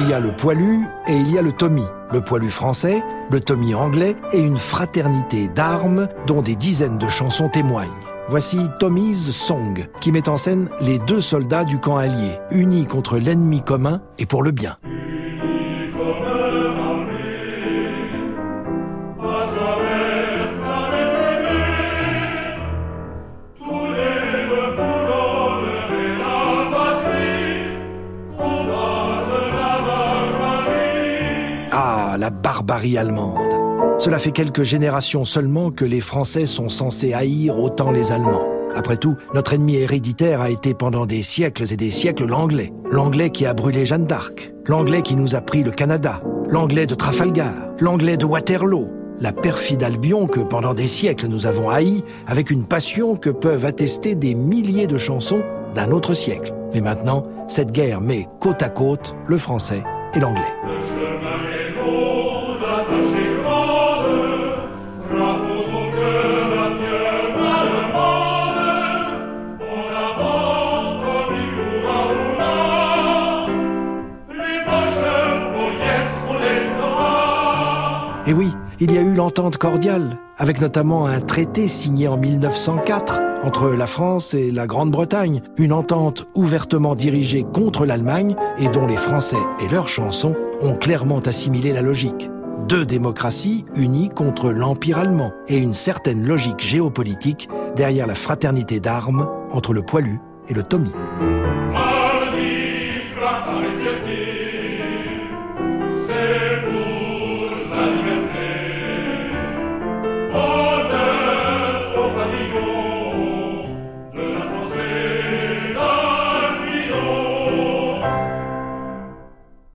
Il y a le poilu et il y a le Tommy. Le poilu français, le Tommy anglais et une fraternité d'armes dont des dizaines de chansons témoignent. Voici Tommy's Song, qui met en scène les deux soldats du camp allié, unis contre l'ennemi commun et pour le bien. Ah, la barbarie allemande. Cela fait quelques générations seulement que les Français sont censés haïr autant les Allemands. Après tout, notre ennemi héréditaire a été pendant des siècles et des siècles l'anglais. L'anglais qui a brûlé Jeanne d'Arc. L'anglais qui nous a pris le Canada. L'anglais de Trafalgar. L'anglais de Waterloo. La perfide Albion que pendant des siècles nous avons haï avec une passion que peuvent attester des milliers de chansons d'un autre siècle. Mais maintenant, cette guerre met côte à côte le français et l'anglais. Et oui, il y a eu l'entente cordiale, avec notamment un traité signé en 1904 entre la France et la Grande-Bretagne, une entente ouvertement dirigée contre l'Allemagne et dont les Français et leurs chansons ont clairement assimilé la logique. Deux démocraties unies contre l'Empire allemand et une certaine logique géopolitique derrière la fraternité d'armes entre le poilu et le Tommy.